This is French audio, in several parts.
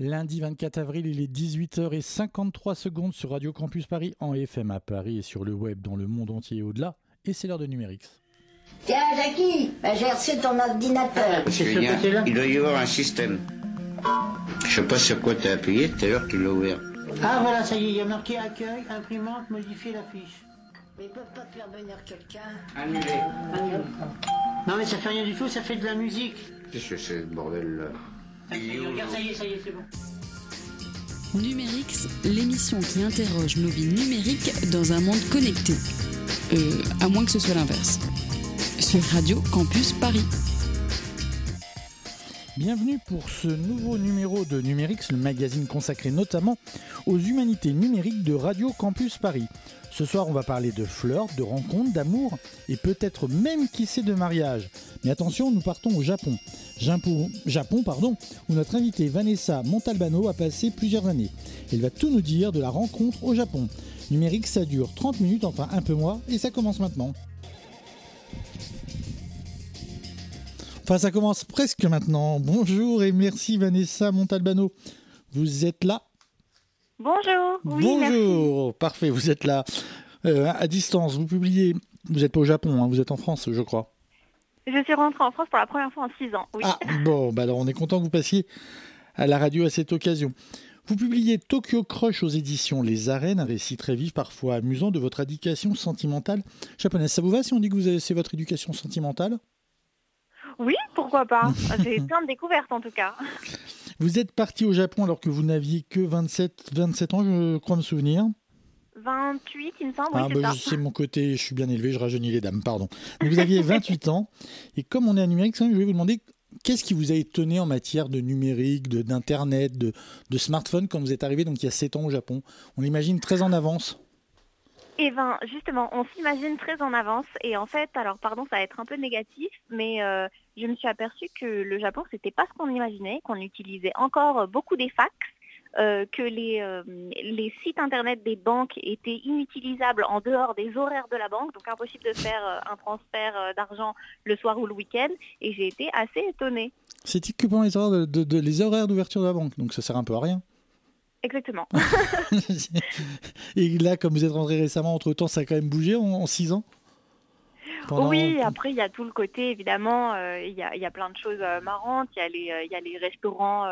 Lundi 24 avril, il est 18h53 secondes sur Radio Campus Paris en FM à Paris et sur le web dans le monde entier et au-delà. Et c'est l'heure de Numérix. Tiens, Jackie, bah, j'ai reçu ton ordinateur. Parce qu'il y a- il doit y avoir un système. Je sais pas sur quoi tu as appuyé, tout à l'heure tu l'as ouvert. Ah voilà, ça y est, il y a marqué accueil, imprimante, modifier la fiche. Mais ils peuvent pas te faire venir quelqu'un. Annulé. Non mais ça fait rien du tout, ça fait de la musique. Qu'est-ce que c'est ce bordel là? Regarde, ça y est, ça y est, c'est bon. Numérix, l'émission qui interroge nos vies numériques dans un monde connecté. Euh, à moins que ce soit l'inverse. Sur Radio Campus Paris. Bienvenue pour ce nouveau numéro de Numérix, le magazine consacré notamment aux humanités numériques de Radio Campus Paris. Ce soir, on va parler de fleurs, de rencontres, d'amour et peut-être même qui sait de mariage. Mais attention, nous partons au Japon. Japon, Japon pardon, où notre invitée Vanessa Montalbano a passé plusieurs années. Elle va tout nous dire de la rencontre au Japon. Numérix, ça dure 30 minutes, enfin un peu moins, et ça commence maintenant. Enfin, ça commence presque maintenant. Bonjour et merci Vanessa Montalbano. Vous êtes là Bonjour. Oui, merci. Bonjour, parfait, vous êtes là. Euh, à distance, vous publiez. Vous n'êtes pas au Japon, hein, vous êtes en France, je crois. Je suis rentrée en France pour la première fois en 6 ans. Oui. Ah, bon, bah alors on est content que vous passiez à la radio à cette occasion. Vous publiez Tokyo Crush aux éditions Les Arènes, un récit très vif, parfois amusant, de votre éducation sentimentale japonaise. Ça vous va si on dit que vous avez c'est votre éducation sentimentale? Oui, pourquoi pas. J'ai plein de découvertes en tout cas. Vous êtes parti au Japon alors que vous n'aviez que 27, 27 ans, je crois me souvenir. 28, il me semble. Ah, oui, bah, c'est mon côté, je suis bien élevé, je rajeunis les dames, pardon. Donc, vous aviez 28 ans, et comme on est à numérique, je vais vous demander qu'est-ce qui vous a étonné en matière de numérique, de- d'internet, de, de smartphone quand vous êtes arrivé donc il y a 7 ans au Japon? On l'imagine très en avance. Eh ben, justement, on s'imagine très en avance. Et en fait, alors pardon, ça va être un peu négatif, mais euh, je me suis aperçue que le Japon, c'était pas ce qu'on imaginait, qu'on utilisait encore euh, beaucoup des fax, euh, que les, sites internet des banques étaient inutilisables en dehors des horaires de la banque, donc impossible de faire un transfert d'argent le soir ou le week-end. Et j'ai été assez étonnée. Que pendant les horaires les horaires d'ouverture de la banque, donc ça sert un peu à rien. Exactement. et là, comme vous êtes rentré récemment, entre-temps, ça a quand même bougé en 6 ans? Pendant- Oui, après il y a tout le côté évidemment, euh, il y, a, il y a plein de choses euh, marrantes, il y a les, euh, il y a les restaurants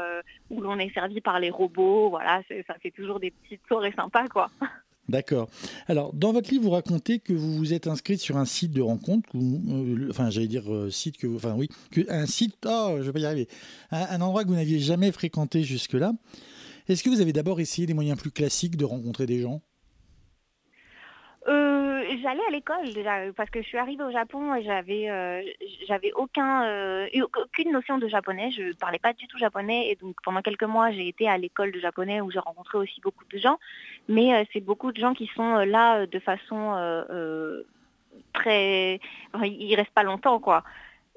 où l'on est servi par les robots, voilà, ça fait toujours des petites soirées sympas quoi. D'accord. Alors, dans votre livre, vous racontez que vous vous êtes inscrite sur un site de rencontre, euh, enfin, j'allais dire euh, site que, vous- enfin oui, que, un site, oh, je vais pas y arriver, un, un endroit que vous n'aviez jamais fréquenté jusque-là. Est-ce que vous avez d'abord essayé des moyens plus classiques de rencontrer des gens? Euh, j'allais à l'école déjà parce que je suis arrivée au Japon et j'avais euh, euh, eu aucune notion de japonais, je parlais pas du tout japonais et donc pendant quelques mois j'ai été à l'école de japonais où j'ai rencontré aussi beaucoup de gens, mais euh, c'est beaucoup de gens qui sont là de façon très enfin, ils restent pas longtemps quoi.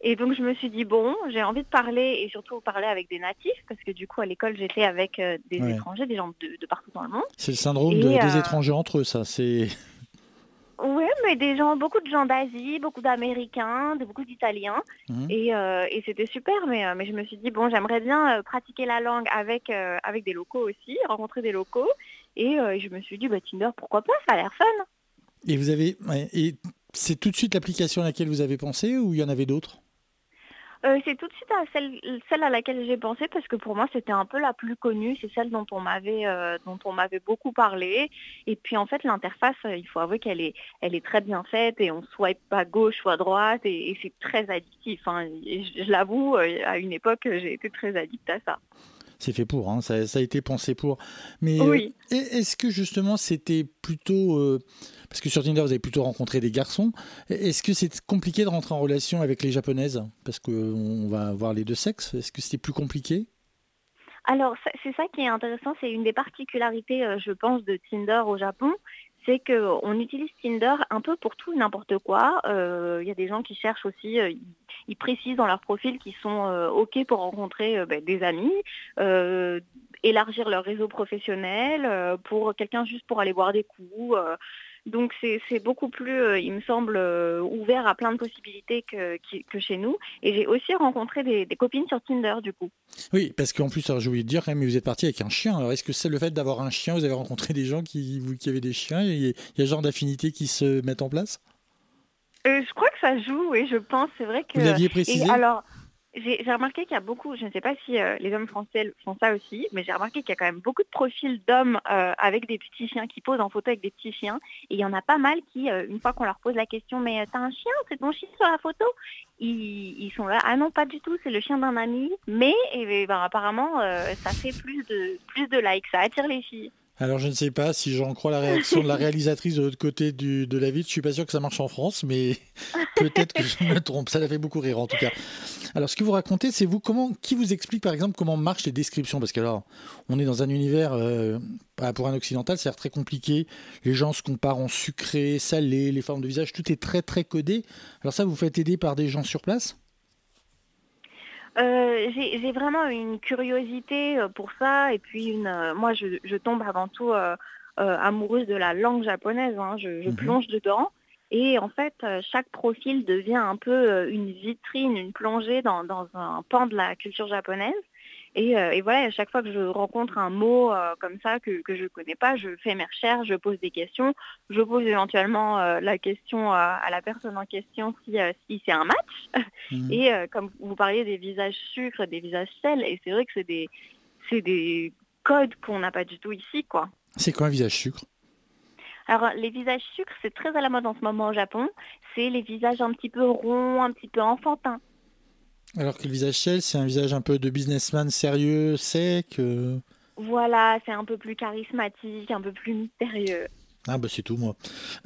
Et donc je me suis dit bon, j'ai envie de parler et surtout parler avec des natifs parce que du coup à l'école j'étais avec euh, des Ouais. étrangers, des gens de, de partout dans le monde. C'est le syndrome des euh, étrangers entre eux, ça. C'est Oui, mais des gens, beaucoup de gens d'Asie, beaucoup d'Américains, de beaucoup d'Italiens. Et, euh, et c'était super, mais, mais je me suis dit, bon, j'aimerais bien pratiquer la langue avec, euh, avec des locaux aussi, rencontrer des locaux. Et je me suis dit, bah, Tinder, pourquoi pas, ça a l'air fun. et vous avez et c'est tout de suite l'application à laquelle vous avez pensé ou il y en avait d'autres? Euh, c'est tout de suite celle, à laquelle j'ai pensé parce que pour moi c'était un peu la plus connue, c'est celle dont on m'avait euh, dont on m'avait beaucoup parlé. Et puis en fait l'interface, euh, il faut avouer qu'elle est elle est très bien faite et on swipe à gauche ou à droite et, c'est très addictif. hein. Je je l'avoue, euh, à une époque j'ai été très addict à ça. C'est fait pour, hein, ça, ça a été pensé pour. Mais euh, Oui. est-ce que justement c'était plutôt euh, parce que sur Tinder vous avez plutôt rencontré des garçons. Est-ce que c'est compliqué de rentrer en relation avec les japonaises? Parce qu'on va voir les deux sexes Est-ce que c'était plus compliqué? Alors, c'est ça qui est intéressant, c'est une des particularités, euh, je pense, de Tinder au Japon, c'est qu'on utilise Tinder un peu pour tout et n'importe quoi. Euh, Il y a des gens qui cherchent aussi, euh, ils, précisent dans leur profil qu'ils sont euh, OK pour rencontrer euh, ben, des amis, euh, élargir leur réseau professionnel, euh, pour quelqu'un juste pour aller boire des coups. Donc c'est beaucoup plus, euh, il me semble, euh, ouvert à plein de possibilités que, que chez nous. Et j'ai aussi rencontré des, copines sur Tinder du coup. Oui, parce qu'en plus, j'ai oublié de dire, mais vous êtes parti avec un chien. Alors est-ce que c'est le fait d'avoir un chien Vous avez rencontré des gens qui, qui avaient des chiens Il y a, un genre d'affinité qui se mettent en place? Euh, Je crois que ça joue, oui, je pense. C'est vrai que. Vous l'aviez précisé? alors, j'ai remarqué qu'il y a beaucoup, je ne sais pas si euh, les hommes français font ça aussi, mais j'ai remarqué qu'il y a quand même beaucoup de profils d'hommes euh, avec des petits chiens qui posent en photo avec des petits chiens. Et il y en a pas mal qui, euh, une fois qu'on leur pose la question, mais t'as un chien, c'est ton chien sur la photo? Ils, sont là, ah non pas du tout, c'est le chien d'un ami. Mais et, ben, apparemment, ça fait plus de, plus de likes, ça attire les filles. Alors je ne sais pas si j'en crois la réaction de la réalisatrice de l'autre côté du, de la ville. Je suis pas sûr que ça marche en France, mais peut-être que je me trompe. Ça l'a fait beaucoup rire en tout cas. Alors ce que vous racontez, c'est vous comment, qui vous explique par exemple comment marchent les descriptions? Parce que alors, on est dans un univers euh, bah, pour un occidental, c'est très compliqué. Les gens se comparent en sucré, salé, les formes de visage, tout est très très codé. Alors ça, vous faites aider par des gens sur place? Euh, j'ai vraiment une curiosité euh, pour ça et puis une, euh, moi je, tombe avant tout amoureuse de la langue japonaise, hein. je, mhm. plonge dedans et en fait chaque profil devient un peu une vitrine, une plongée dans un pan de la culture japonaise euh, et, voilà, à chaque fois que je rencontre un mot euh, comme ça que, je ne connais pas, je fais mes recherches, je pose des questions, je pose éventuellement euh, la question à, la personne en question si, si c'est un match. Mmh. Et comme vous parliez des visages sucre, des visages sel, et c'est vrai que c'est des, des codes qu'on n'a pas du tout ici. quoi. C'est quoi un visage sucre? Alors, les visages sucre, c'est très à la mode en ce moment au Japon. C'est les visages un petit peu ronds, un petit peu enfantins. Alors que le visage Shell, c'est un visage un peu de businessman sérieux, sec. Euh. Voilà, c'est un peu plus charismatique, un peu plus mystérieux. Ah bah c'est tout moi.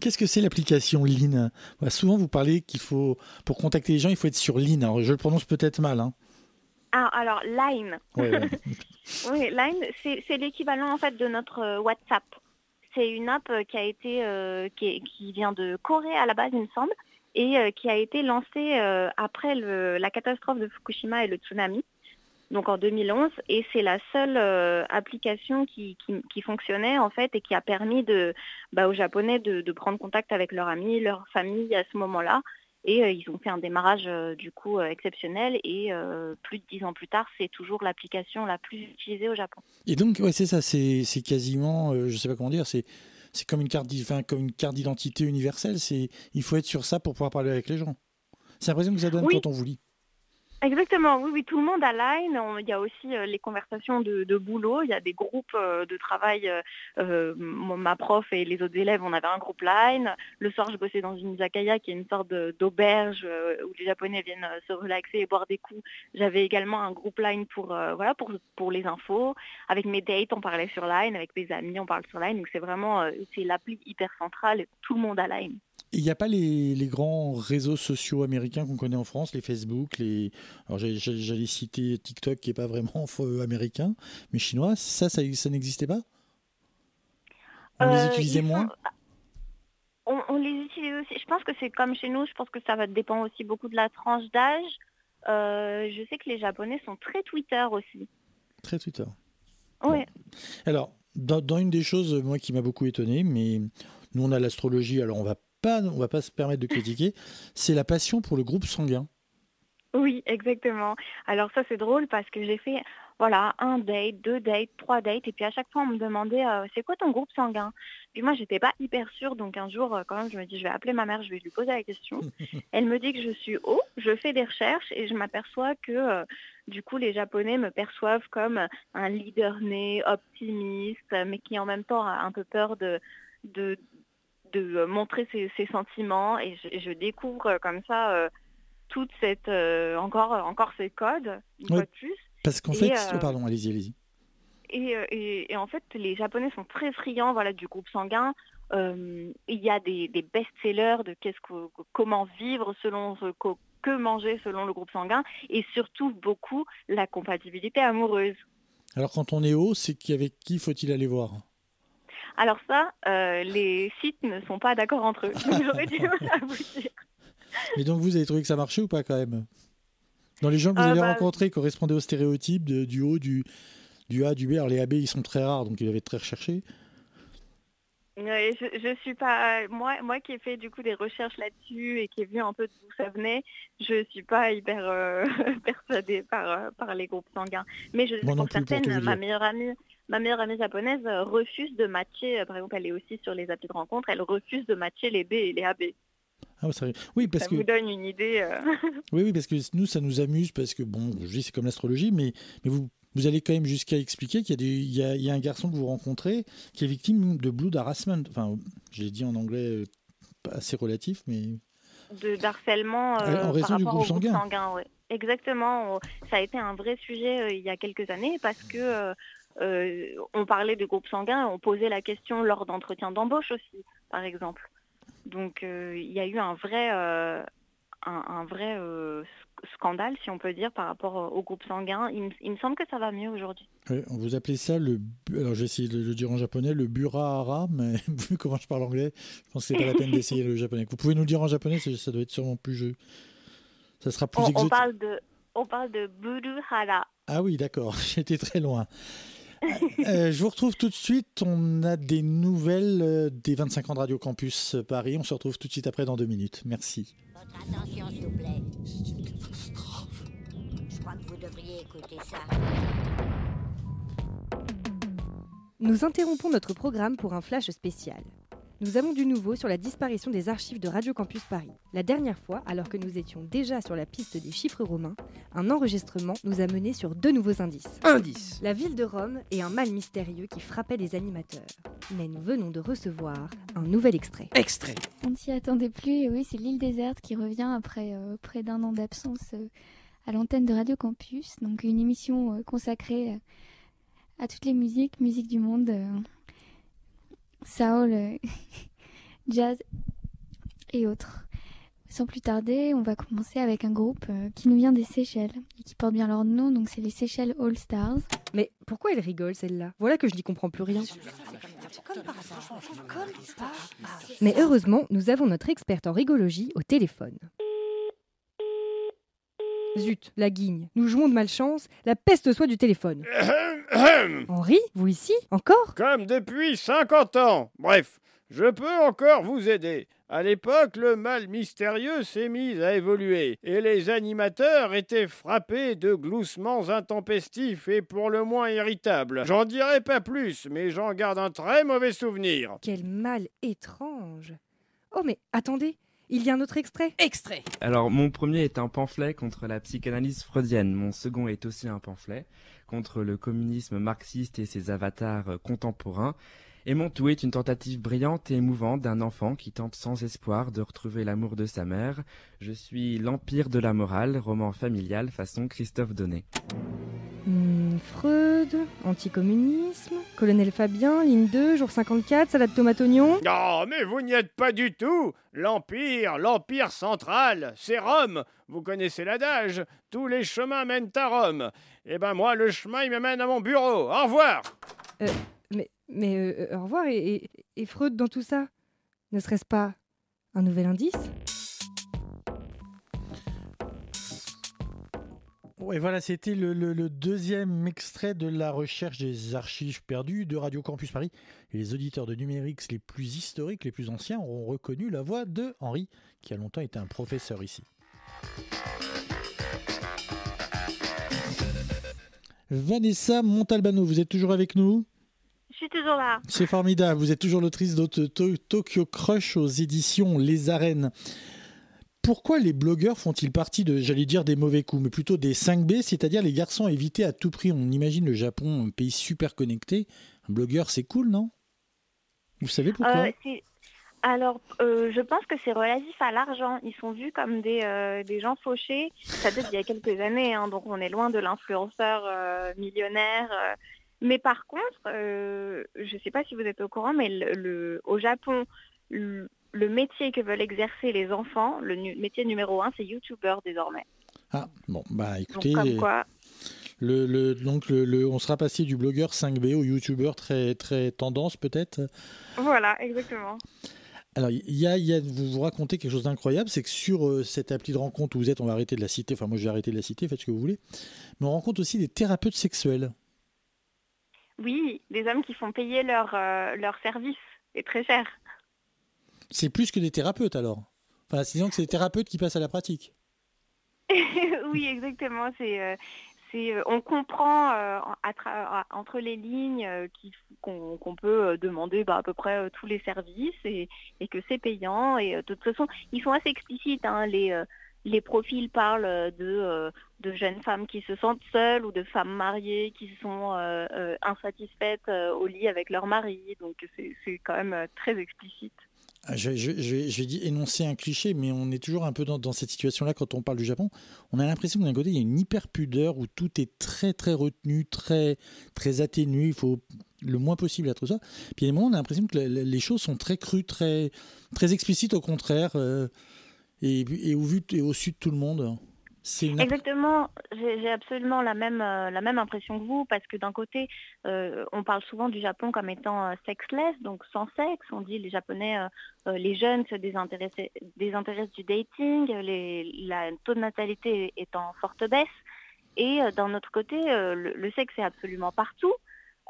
Qu'est-ce que c'est l'application Lean? Bah, Souvent vous parlez qu'il faut, pour contacter les gens, il faut être sur Lean. Alors je le prononce peut-être mal. Hein. Ah, alors Line. oui, Line, c'est l'équivalent en fait de notre euh, WhatsApp. C'est une app euh, qui a été, qui, qui, vient de Corée à la base, il me semble, et euh, qui a été lancé euh, après la catastrophe de Fukushima et le tsunami, donc en 2011, et c'est la seule euh, application qui, fonctionnait en fait et qui a permis bah, aux Japonais de, prendre contact avec leurs amis, leur famille à ce moment-là. Et ils ont fait un démarrage du coup exceptionnel et plus de dix ans plus tard, c'est toujours l'application la plus utilisée au Japon. Et donc, ouais, c'est ça, c'est quasiment, je ne sais pas comment dire, c'est c'est comme une carte, comme une carte d'identité universelle. C'est, il faut être sur ça pour pouvoir parler avec les gens. C'est l'impression que ça donne quand on vous lit. Exactement, oui, oui, tout le monde a Line. Il y a aussi euh, les conversations de, boulot. Il y a des groupes euh, de travail. Euh, ma prof et les autres élèves, on avait un groupe Line. Le soir, je bossais dans une izakaya qui est une sorte d'auberge où les Japonais viennent se relaxer et boire des coups. J'avais également un groupe Line pour, voilà, pour, les infos. Avec mes dates, on parlait sur Line. Avec mes amis, on parle sur Line. Donc c'est vraiment, c'est l'appli hyper centrale. Tout le monde a Line. Il n'y a pas les, grands réseaux sociaux américains qu'on connaît en France, les Facebook, les. Alors j'allais citer TikTok qui n'est pas vraiment américain, mais chinois. Ça, ça, n'existait pas? On les euh, utilisait moins? On, les utilise aussi. Je pense que c'est comme chez nous. Je pense que ça va dépendre aussi beaucoup de la tranche d'âge. Euh, je sais que les Japonais sont très Twitter aussi. Très Twitter. Oui. Alors, dans, dans, une des choses, moi, qui m'a beaucoup étonné, mais nous, on a l'astrologie, alors on va on va pas se permettre de critiquer, c'est la passion pour le groupe sanguin. Oui, exactement. Alors ça c'est drôle parce que j'ai fait voilà un date, deux dates, trois dates et puis à chaque fois on me demandait euh, c'est quoi ton groupe sanguin? Puis moi j'étais pas hyper sûre donc un jour euh, quand même je me dis je vais appeler ma mère, je vais lui poser la question. Elle me dit que je suis haut, je fais des recherches et je m'aperçois que euh, du coup les Japonais me perçoivent comme un leader né, optimiste, mais qui en même temps a un peu peur de, de, de euh, montrer ses, sentiments et je, découvre euh, comme ça euh, toute cette encore encore ces codes une fois de plus. Parce qu'en fait, oh, pardon, allez-y, allez-y. Et, et, en fait, les Japonais sont très friands voilà, du groupe sanguin. il y a des, best-sellers de qu'est-ce que, comment vivre selon ce, que manger selon le groupe sanguin et surtout beaucoup la compatibilité amoureuse. Alors quand on est haut, c'est qu'avec qui faut-il aller voir? Alors ça, euh, les sites ne sont pas d'accord entre eux. J'aurais vous dire. Mais donc vous avez trouvé que ça marchait ou pas quand même? Dans les gens que vous euh, avez bah, rencontrés correspondaient au stéréotype du haut, du, du A, du B. Alors les AB, ils sont très rares, donc ils doivent être très recherchés. Je, je suis pas moi moi qui ai fait du coup des recherches là-dessus et qui ai vu un peu d'où ça venait, je suis pas hyper euh, persuadée par par les groupes sanguins. Mais je tout certaines, vous ma meilleure amie ma meilleure amie japonaise euh, refuse de matcher, euh, par exemple elle est aussi sur les applis de rencontre, elle refuse de matcher les B et les AB. Ah, oui, parce ça que vous donne une idée. euh. oui, oui, parce que nous, ça nous amuse parce que bon, je dis c'est comme l'astrologie, mais mais vous vous allez quand même jusqu'à expliquer qu'il y a des il y a, il y a un garçon que vous rencontrez qui est victime de blood harassment. Enfin, j'ai dit en anglais pas assez relatif, mais de d'harcèlement Euh, en raison par du rapport groupe au groupe sanguin. sanguin. ouais. Exactement. Ça a été un vrai sujet euh, il y a quelques années parce que euh, on parlait de groupe sanguin on posait la question lors d'entretiens d'embauche aussi, par exemple. Donc euh, il y a eu un vrai, euh, un, un vrai sc- scandale, si on peut dire, par rapport au groupe sanguin. Il, me- il me semble que ça va mieux aujourd'hui. on vous appelez ça le alors j'ai essayé de le dire en japonais le burahara, mais vu comment je parle anglais, je pense que c'est pas la peine d'essayer le japonais. Vous pouvez nous le dire en japonais, ça doit être sûrement plus jeu. Ça sera plus On, on exotique. parle de, on parle de buruhara. Ah oui, d'accord, j'étais très loin. Euh, je vous retrouve tout de suite. On a des nouvelles euh, des 25 ans de Radio Campus euh, Paris. On se retrouve tout de suite après dans deux minutes. Merci. Votre attention, s'il vous plaît. C'est une catastrophe. Je crois que vous devriez écouter ça. Nous interrompons notre programme pour un flash spécial. Nous avons du nouveau sur la disparition des archives de Radio Campus Paris. La dernière fois, alors que nous étions déjà sur la piste des chiffres romains, un enregistrement nous a menés sur deux nouveaux indices. Indice. La ville de Rome et un mal mystérieux qui frappait les animateurs. Mais nous venons de recevoir un nouvel extrait. Extrait. On ne s'y attendait plus et oui, c'est l'île déserte qui revient après euh, près d'un an d'absence euh, à l'antenne de Radio Campus. Donc une émission euh, consacrée euh, à toutes les musiques, musique du monde, euh, soul, euh, jazz et autres. Sans plus tarder, on va commencer avec un groupe euh, qui nous vient des Seychelles et qui porte bien leur nom, donc c'est les Seychelles All Stars. Mais pourquoi elle rigole celle-là? Voilà que je n'y comprends plus rien. Mais heureusement, nous avons notre experte en rigologie au téléphone. Zut, la guigne. Nous jouons de malchance, la peste soit du téléphone. Henri, vous ici Encore Comme depuis 50 ans. Bref, je peux encore vous aider. À l'époque, le mal mystérieux s'est mis à évoluer et les animateurs étaient frappés de gloussements intempestifs et pour le moins irritables. J'en dirai pas plus, mais j'en garde un très mauvais souvenir. Quel mal étrange. Oh mais attendez, il y a un autre extrait? Extrait. Alors, mon premier est un pamphlet contre la psychanalyse freudienne. Mon second est aussi un pamphlet contre le communisme marxiste et ses avatars contemporains. Et mon tout est une tentative brillante et émouvante d'un enfant qui tente sans espoir de retrouver l'amour de sa mère. Je suis L'Empire de la morale, roman familial façon Christophe Donnet. Freud, anticommunisme, colonel Fabien, ligne 2, jour 54, salade tomate oignon. Oh, mais vous n'y êtes pas du tout L'Empire, l'Empire central, c'est Rome Vous connaissez l'adage Tous les chemins mènent à Rome. Eh ben moi, le chemin, il me mène à mon bureau. Au revoir Mais, mais euh, euh, au revoir, et, et- et Freud dans tout ça Ne serait-ce pas un nouvel indice? Ouais, voilà, c'était le, le- le deuxième extrait de la recherche des archives perdues de Radio Campus Paris. Et les auditeurs de Numérix les plus historiques, les plus anciens, auront reconnu la voix de Henri, qui a longtemps été un professeur ici. Vanessa Montalbano, vous êtes toujours avec nous? Je suis toujours là. C'est formidable, vous êtes toujours l'autrice de To- Tokyo Crush aux éditions Les Arènes. Pourquoi les blogueurs font-ils partie de, j'allais dire, des mauvais coups, mais plutôt des 5B, c'est-à-dire les garçons à éviter à tout prix? On imagine le Japon, un pays super connecté. Un blogueur, c'est cool, non? Vous savez pourquoi? Euh, c'est- alors, euh, je pense que c'est relatif à l'argent. Ils sont vus comme des, euh, des gens fauchés. Ça date d'il y a quelques années, hein, donc on est loin de l'influenceur euh, millionnaire. Mais par contre, je ne sais pas si vous êtes au courant, mais le, le- au Japon, le, le métier que veulent exercer les enfants, le nu- métier numéro un, c'est YouTuber désormais. Ah, bon, bah Donc écoutez, comme quoi, le, le- donc le, le- on sera passé du blogueur 5B au youtubeur très, très tendance peut-être? voilà, exactement. Alors, il y a, y a- vous vous racontez quelque chose d'incroyable, c'est que sur euh, cette appli de rencontre où vous êtes, on va arrêter de la citer, enfin moi je vais arrêter de la citer, faites ce que vous voulez, mais on rencontre aussi des thérapeutes sexuels. Oui, des hommes qui font payer leur, euh, leur service et très cher. C'est plus que des thérapeutes alors. Enfin, disons que c'est des thérapeutes qui passent à la pratique. oui, exactement. C'est, euh, c'est, euh, on comprend euh, entre les lignes qu'on, peut demander bah, à peu près tous les services et, que c'est payant. Et de toute façon, ils sont assez explicites. hein, les, les profils parlent de, de jeunes femmes qui se sentent seules ou de femmes mariées qui sont insatisfaites au lit avec leur mari. Donc c'est, c'est quand même très explicite. Ah, vais dire énoncer un cliché, mais on est toujours un peu dans, cette situation-là quand on parle du Japon. On a l'impression d'un côté, il y a une hyper pudeur où tout est très très retenu, très très atténué. Il faut le moins possible être ça. Puis a des moments, on a l'impression que le- le- les choses sont très crues, très très explicites au contraire, euh, et, au vu et au su de tout le monde. Une Exactement, j'ai absolument la même, euh, la même impression que vous, parce que d'un côté, euh, on parle souvent du Japon comme étant euh, sexless, donc sans sexe. On dit les Japonais, les jeunes se désintéressent, désintéressent du dating, les, la taux de natalité est en forte baisse. Et d'un autre côté, le, le sexe est absolument partout.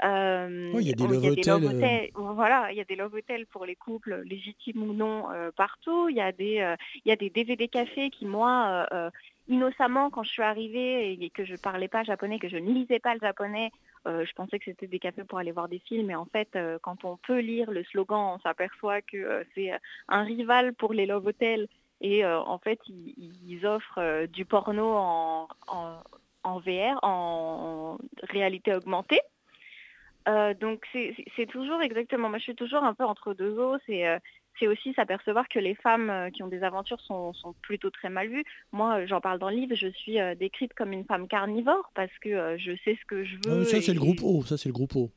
Euh, Oui, il y a des on- love hotels, voilà, il y a des love hotels pour les couples légitimes ou non euh, partout. Il y a des, euh, il y a des DVD cafés qui moi, innocemment, quand je suis arrivée et que je parlais pas japonais, que je ne lisais pas le japonais, euh, je pensais que c'était des cafés pour aller voir des films. Et en fait, euh, quand on peut lire le slogan, on s'aperçoit que euh, c'est un rival pour les love hotels. Et en fait, ils, offrent du porno en, VR, en réalité augmentée. Donc c'est toujours exactement, moi je suis toujours un peu entre deux eaux, c'est aussi s'apercevoir que les femmes euh, qui ont des aventures sont, sont plutôt très mal vues. Moi euh, j'en parle dans le livre, je suis euh, décrite comme une femme carnivore parce que je sais ce que je Ah, veux. mais ça c'est et- le groupe O, ça c'est le groupe O.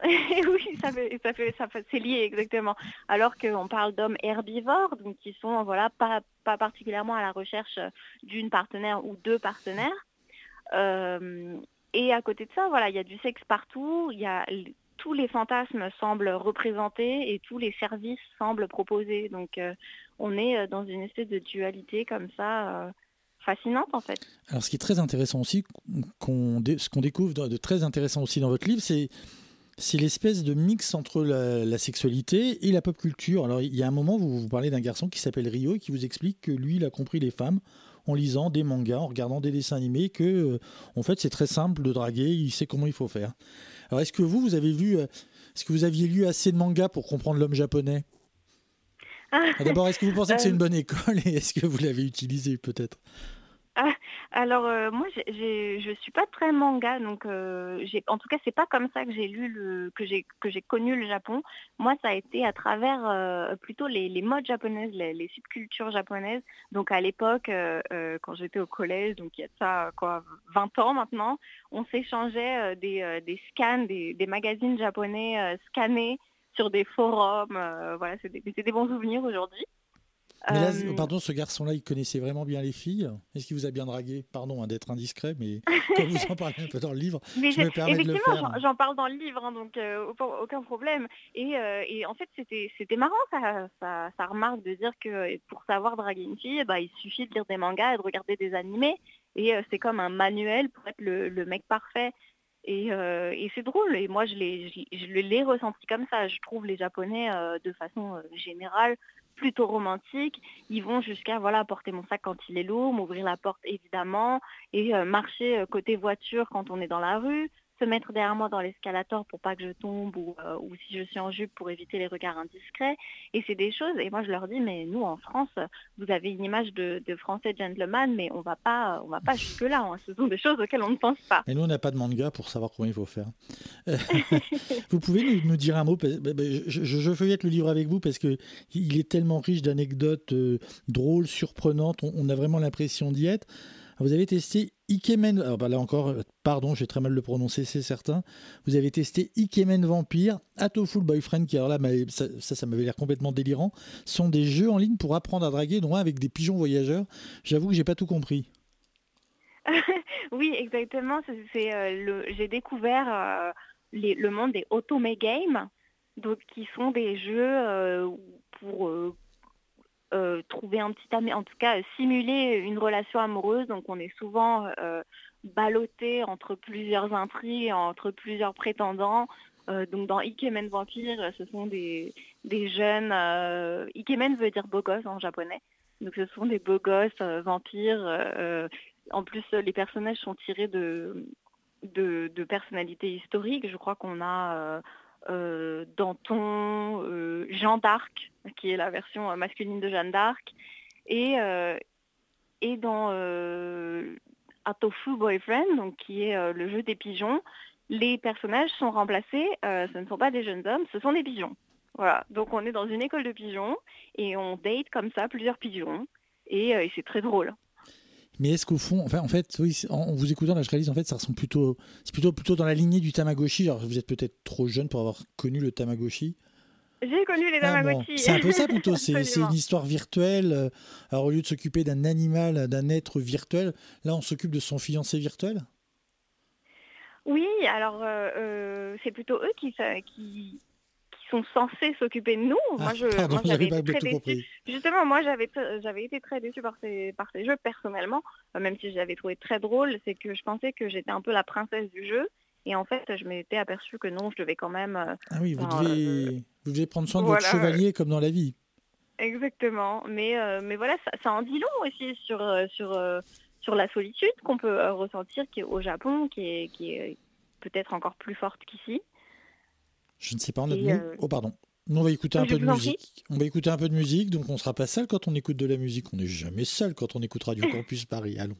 oui, ça fait, ça fait, ça fait- c'est lié exactement. Alors qu'on parle d'hommes herbivores, donc qui sont voilà pas, pas particulièrement à la recherche d'une partenaire ou deux partenaires. Euh, et à côté de ça, voilà, il y a du sexe partout. Il y a tous les fantasmes semblent représentés et tous les services semblent proposés. Donc euh, on est euh, dans une espèce de dualité comme ça. euh, fascinante en fait. Alors, ce qui est très intéressant aussi, ce qu'on découvre de, très intéressant aussi dans votre livre, c'est l'espèce de mix entre la, sexualité et la pop culture. Alors, il y a un moment, vous, vous parlez d'un garçon qui s'appelle Rio et qui vous explique que lui, il a compris les femmes en lisant des mangas, en regardant des dessins animés, que en fait, c'est très simple de draguer, il sait comment il faut faire. Alors, est-ce que vous, vous avez vu, euh, est-ce que vous aviez lu assez de mangas pour comprendre l'homme japonais? Ah, D'abord, est-ce que vous pensez que c'est Euh, une bonne école et est-ce que vous l'avez utilisé peut-être? Ah, alors euh, moi j'ai- j'ai- je suis pas très manga donc euh, en tout cas c'est pas comme ça que j'ai lu que j'ai que j'ai connu le Japon. Moi ça a été à travers euh, plutôt les, modes japonaises, les, subcultures japonaises. Donc à l'époque quand j'étais au collège donc il y a ça quoi 20 ans maintenant, on s'échangeait des, des scans des, des magazines japonais scannés sur des forums. voilà c'est des bons souvenirs aujourd'hui. Mais là, Euh, pardon, ce garçon-là, il connaissait vraiment bien les filles. Est-ce qu'il vous a bien dragué? Pardon hein, d'être indiscret, mais comme vous en parlez un peu dans le livre, Mais je me permets de le faire. j'en- parle dans le livre, hein, donc euh, aucun, problème. Et, euh, et en fait, c'était marrant, ça, ça, ça remarque de dire que pour savoir draguer une fille, bah, il suffit de lire des mangas et de regarder des animés. Et euh, c'est comme un manuel pour être le, le mec parfait. Et, euh, et c'est drôle. Et moi, je l'ai je, je l'ai ressenti comme ça. Je trouve les Japonais, euh, de façon euh, générale, plutôt romantiques. Ils vont jusqu'à voilà porter mon sac quand il est lourd, m'ouvrir la porte évidemment, et euh, marcher euh, côté voiture quand on est dans la rue, se mettre derrière moi dans l'escalator pour pas que je tombe ou, euh, ou si je suis en jupe pour éviter les regards indiscrets. Et c'est des choses, et moi je leur dis, mais nous en France, vous avez une image de, de français gentleman, mais on va pas, on va pas jusque là. hein. Ce sont des choses auxquelles on ne pense pas. Et nous, on n'a pas de manga pour savoir comment il faut faire. Vous pouvez nous, nous dire un mot bah, bah, je, je- je feuillette le livre avec vous parce que il est tellement riche d'anecdotes euh, drôles, surprenantes. On, on a vraiment l'impression d'y être. Vous avez testé Ikemen. Alors bah, là encore, euh, pardon, j'ai très mal le prononcer, c'est certain. Vous avez testé Ikemen Vampire, Atoful Boyfriend, qui alors là, ça, ça, m'avait l'air complètement délirant. Sont des jeux en ligne pour apprendre à draguer, dont avec des pigeons voyageurs. J'avoue que j'ai pas tout compris. oui, exactement. Euh, j'ai découvert euh, le monde des Otome Games, qui sont des jeux pour euh, trouver un petit ami, en tout cas euh, simuler une relation amoureuse. Donc on est souvent euh, ballotté entre plusieurs intrigues, entre plusieurs prétendants. Donc dans Ikemen Vampire, ce sont des, des jeunes... Ikemen veut dire beau gosse en japonais. Donc ce sont des beaux gosses vampires. en plus, les personnages sont tirés de, de, de personnalités historiques. Je crois qu'on a euh, Danton, euh, Jeanne d'Arc, qui est la version euh, masculine de Jeanne d'Arc. Et, euh, et dans Atofu Boyfriend, qui est le jeu des pigeons, les personnages sont remplacés, ce ne sont pas des jeunes hommes, ce sont des pigeons. Voilà, donc on est dans une école de pigeons et on date comme ça plusieurs pigeons et c'est très drôle. Mais est-ce qu'au fond, enfin, en fait, oui, en, vous écoutant, là, je réalise, en fait, ça ressemble plutôt, c'est plutôt, plutôt dans la lignée du Tamagotchi. Alors, vous êtes peut-être trop jeune pour avoir connu le Tamagotchi. J'ai connu les Ah, bon. Tamagotchi. C'est un peu ça plutôt. C'est une histoire virtuelle. euh, Alors, au lieu de s'occuper d'un animal, d'un être virtuel, là, on s'occupe de son fiancé virtuel? Oui, alors euh, euh, c'est plutôt eux qui sont censés s'occuper de nous. moi, Ah, je, pardon, moi, j'avais été très déçue. Justement, moi, j'avais j'avais été très déçue par ces, par ces jeux personnellement, euh, même si je l'avais trouvé très drôle. C'est que je pensais que j'étais un peu la princesse du jeu. Et en fait, je m'étais aperçue que non, je devais quand même... euh, Ah oui, vous enfin, devez, vous devez prendre soin de voilà. votre chevalier comme dans la vie. Exactement. Mais, euh, mais voilà, ça, ça en dit long aussi sur, euh, sur, euh, sur la solitude qu'on peut euh, ressentir qui est au Japon, qui est, qui est peut-être encore plus forte qu'ici. Je ne sais pas, on a nous- euh, Oh, pardon. Nous, on va écouter un peu de musique. On va écouter un peu de musique, donc on sera pas seul quand on écoute de la musique. On n'est jamais seul quand on écoute Radio Campus Paris. Allons.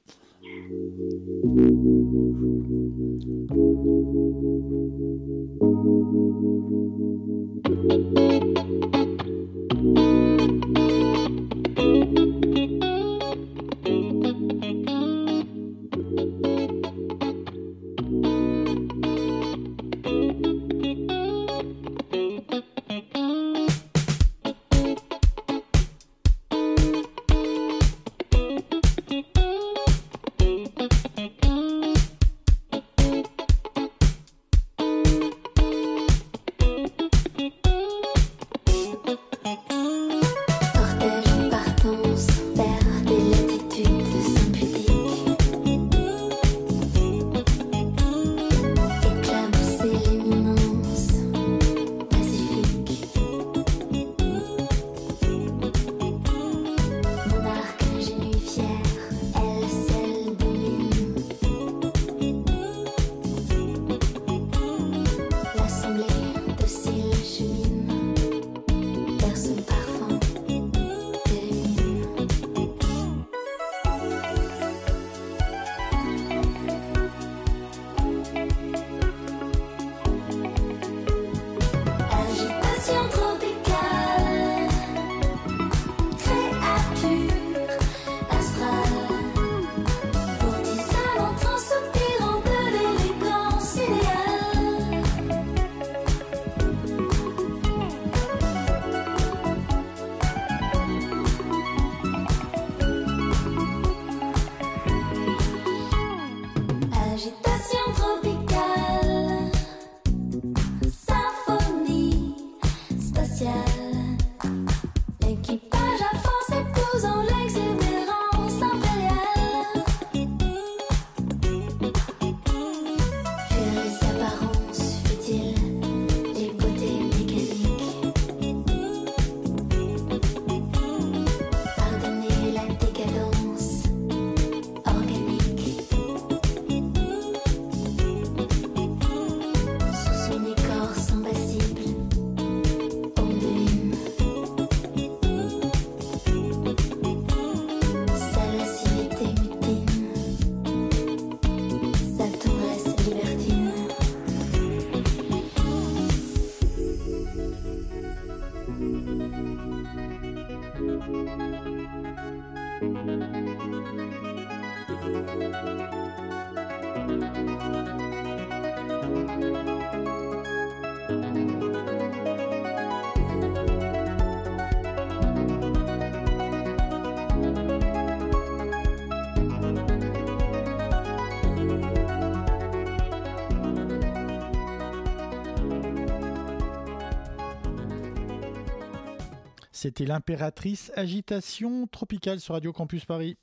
C'était l'impératrice Agitation Tropicale sur Radio Campus Paris.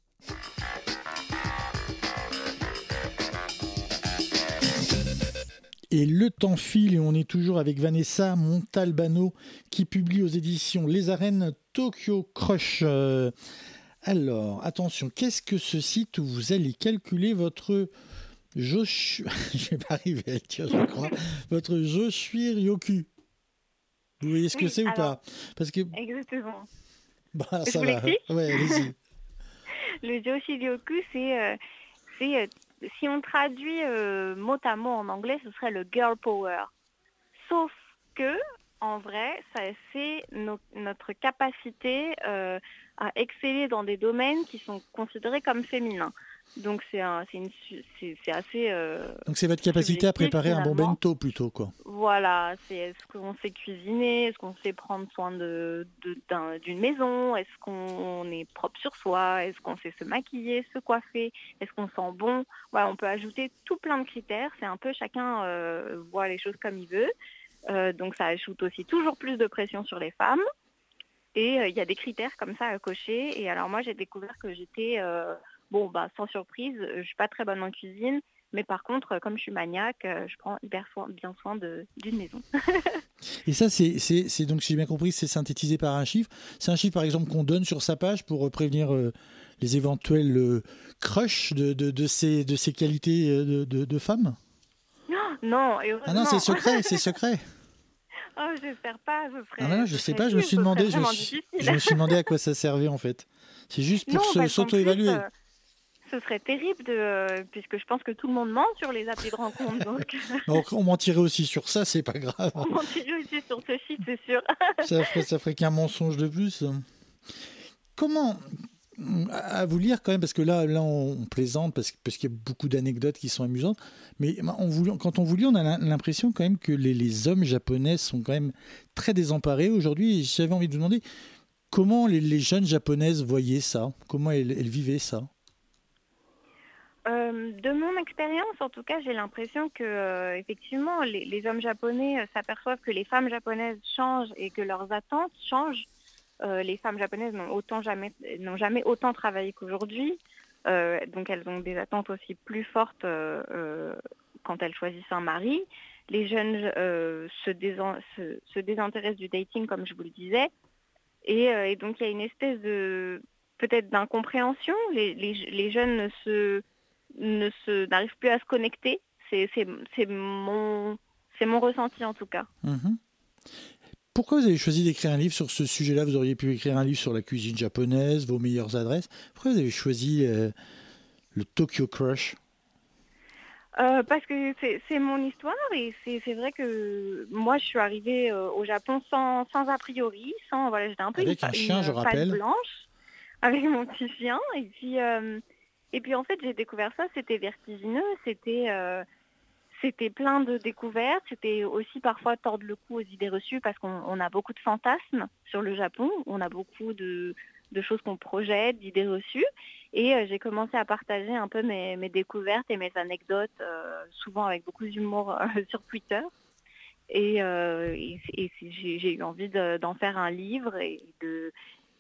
Et le temps file et on est toujours avec Vanessa Montalbano qui publie aux éditions Les Arènes Tokyo Crush. Euh, alors, attention, qu'est-ce que ce site où vous allez calculer votre Josh... je vais pas à dire, je crois. votre Joshua Ryoku. Vous voyez ce que c'est ou pas? Parce que Exactement. bah, Je ça vous va. l'explique? Ouais, allez-y. Le Joshiryoku, c'est euh, c'est, euh, si on traduit euh, mot à mot en anglais, ce serait le girl power. Sauf que en vrai, ça c'est no- notre capacité à exceller dans des domaines qui sont considérés comme féminins. Donc c'est un- c'est une su- c'est c'est assez euh, Donc c'est votre capacité à préparer un bon bento plutôt, quoi. Voilà, c'est est-ce qu'on sait cuisiner, est-ce qu'on sait prendre soin de de- d'un- d'une maison, est-ce qu'on est propre sur soi, est-ce qu'on sait se maquiller, se coiffer, est-ce qu'on sent bon? Voilà, on peut ajouter tout plein de critères. C'est un peu chacun euh, voit les choses comme il veut. Euh, donc ça ajoute aussi toujours plus de pression sur les femmes. Et il y a des critères comme ça à cocher. Et alors moi j'ai découvert que j'étais bon bah sans surprise, je suis pas très bonne en cuisine. Mais par contre, euh, comme je suis maniaque, euh, je prends hyper soin- bien soin d'une maison. Et ça, c'est, donc, si j'ai bien compris, c'est synthétisé par un chiffre. C'est un chiffre, par exemple, qu'on donne sur sa page pour euh, prévenir euh, les éventuels euh, crushs de, de, de, ces, de ces qualités euh, de, de, de femmes? Non, et Ah non, c'est secret, c'est secret. Oh, j'espère pas, ce serait. Ah non, je sais pas, je me suis demandé, je me suis, difficile. je me suis demandé à quoi ça servait en fait. C'est juste pour Non, ce serait terrible de, euh, puisque je pense que tout le monde ment sur les applis de rencontre, donc Donc, on mentirait aussi sur ça, c'est pas grave. on mentirait aussi sur ce site, c'est sûr. ça ferait, ça ferait qu'un mensonge de plus. Comment à vous lire quand même parce que là là on plaisante parce, qu'il y a beaucoup d'anecdotes qui sont amusantes mais on vous- quand on vous lit on a l'im- l'impression quand même que les, les hommes japonais sont quand même très désemparés aujourd'hui j'avais envie de vous demander comment les, les jeunes japonaises voyaient ça? Comment elles, elles vivaient ça? Euh, de mon expérience, en tout cas, j'ai l'impression que euh, effectivement, les, hommes japonais euh, s'aperçoivent que les femmes japonaises changent et que leurs attentes changent. Les femmes japonaises n'ont autant jamais n'ont jamais autant travaillé qu'aujourd'hui, donc elles ont des attentes aussi plus fortes quand elles choisissent un mari. Les jeunes se, désintéressent du dating, comme je vous le disais, et, donc il y a une espèce de peut-être d'incompréhension. Les, les, les jeunes ne se ne se n'arrivent plus à se connecter. C'est mon c'est mon ressenti en tout cas. Mhm. Pourquoi vous avez choisi d'écrire un livre sur ce sujet-là? Vous auriez pu écrire un livre sur la cuisine japonaise, vos meilleures adresses. Pourquoi vous avez choisi euh, le Tokyo Crush? Euh, parce que c'est mon histoire et c'est vrai que moi je suis arrivée euh, au Japon sans, sans a priori, sans voilà j'étais un peu Avec une, un chien, une je rappelle. blanche avec mon petit chien et puis et puis en fait j'ai découvert ça, c'était vertigineux, c'était euh, c'était plein de découvertes, c'était aussi parfois tordre le cou aux idées reçues parce qu'on on a beaucoup de fantasmes sur le Japon, on a beaucoup de, choses qu'on projette, d'idées reçues. Et euh, j'ai commencé à partager un peu mes, découvertes et mes anecdotes, euh, souvent avec beaucoup d'humour sur Twitter. Et, j'ai eu envie de- d'en faire un livre et de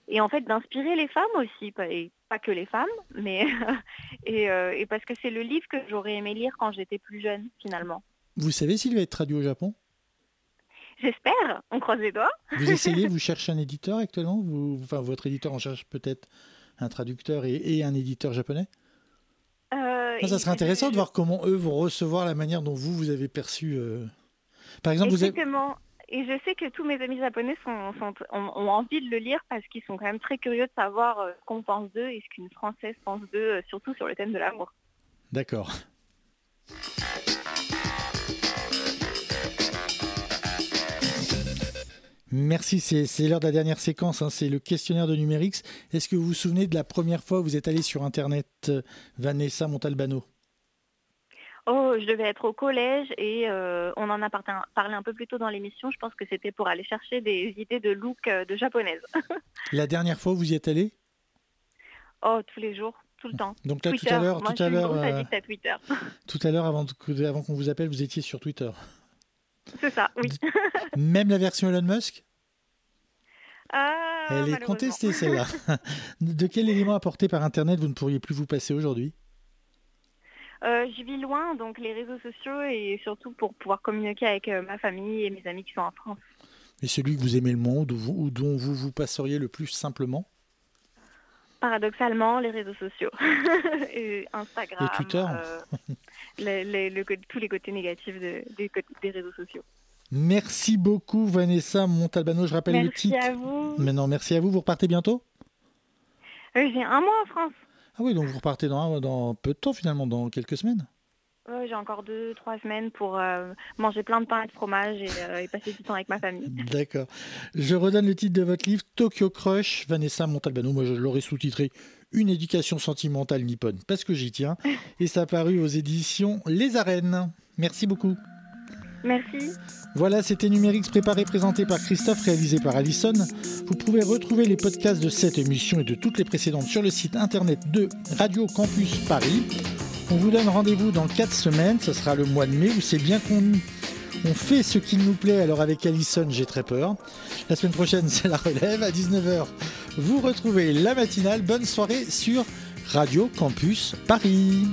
et en fait d'inspirer les femmes aussi, et pas que les femmes, mais et, euh, et parce que c'est le livre que j'aurais aimé lire quand j'étais plus jeune finalement. Vous savez s'il va être traduit au Japon? J'espère, on croise les doigts. Vous essayez, vous cherchez un éditeur actuellement? Vous, enfin, Votre éditeur en cherche peut-être un traducteur et, et un éditeur japonais? Euh, Ça, serait intéressant de voir comment eux vont recevoir la manière dont vous, vous avez perçu. euh, Par exemple, vous avez... Et je sais que tous mes amis japonais sont, ont, envie de le lire parce qu'ils sont quand même très curieux de savoir euh, ce qu'on pense d'eux et ce qu'une Française pense d'eux, euh, surtout sur le thème de l'amour. D'accord. Merci, c'est c'est l'heure de la dernière séquence, hein, c'est le questionnaire de Numérix. Est-ce que vous vous souvenez de la première fois où vous êtes allé sur Internet, euh, Vanessa Montalbano? Oh, je devais être au collège et euh, on en a parlé un, peu plus tôt dans l'émission. Je pense que c'était pour aller chercher des idées de look euh, de japonaise. La dernière fois où vous y êtes allé oh, tous les jours, tout le temps. Donc là, tout à l'heure- Moi, tout à l'heure, euh. Tout à l'heure, avant, qu'on vous appelle, vous étiez sur Twitter. C'est ça, oui. Même la version Elon Musk? Ah, Elle est contestée, celle-là. de quel élément apporté par Internet vous ne pourriez plus vous passer aujourd'hui? Euh, je vis loin, donc les réseaux sociaux et surtout pour pouvoir communiquer avec euh, ma famille et mes amis qui sont en France. Et celui que vous aimez le moins ou dont vous, ou dont vous vous passeriez le plus simplement? Paradoxalement, les réseaux sociaux. et Instagram. Et Twitter euh, les- les- le co- tous les côtés négatifs de- des, des réseaux sociaux. Merci beaucoup Vanessa Montalbano, je rappelle le Merci titre. à vous. Maintenant, merci à vous, vous repartez bientôt? Euh, J'ai un mois en France. Ah oui, donc vous repartez dans, dans peu de temps finalement, dans quelques semaines Ouais, J'ai encore deux, trois semaines pour euh, manger plein de pain et de fromage et, euh, et passer du temps avec ma famille. D'accord. Je redonne le titre de votre livre, Tokyo Crush, Vanessa Montalbano. Moi, je l'aurais sous-titré Une éducation sentimentale nippone, parce que j'y tiens. Et ça a paru aux éditions Les Arènes. Merci beaucoup. Merci. Voilà, c'était Numérix préparé, présenté par Christophe, réalisé par Allison. Vous pouvez retrouver les podcasts de cette émission et de toutes les précédentes sur le site internet de Radio Campus Paris. On vous donne rendez-vous dans 4 semaines, ce sera le mois de mai, où c'est bien qu'on on fait ce qu'il nous plaît, alors avec Allison, j'ai très peur. La semaine prochaine, c'est la relève, à 19h, vous retrouvez la matinale. Bonne soirée sur Radio Campus Paris.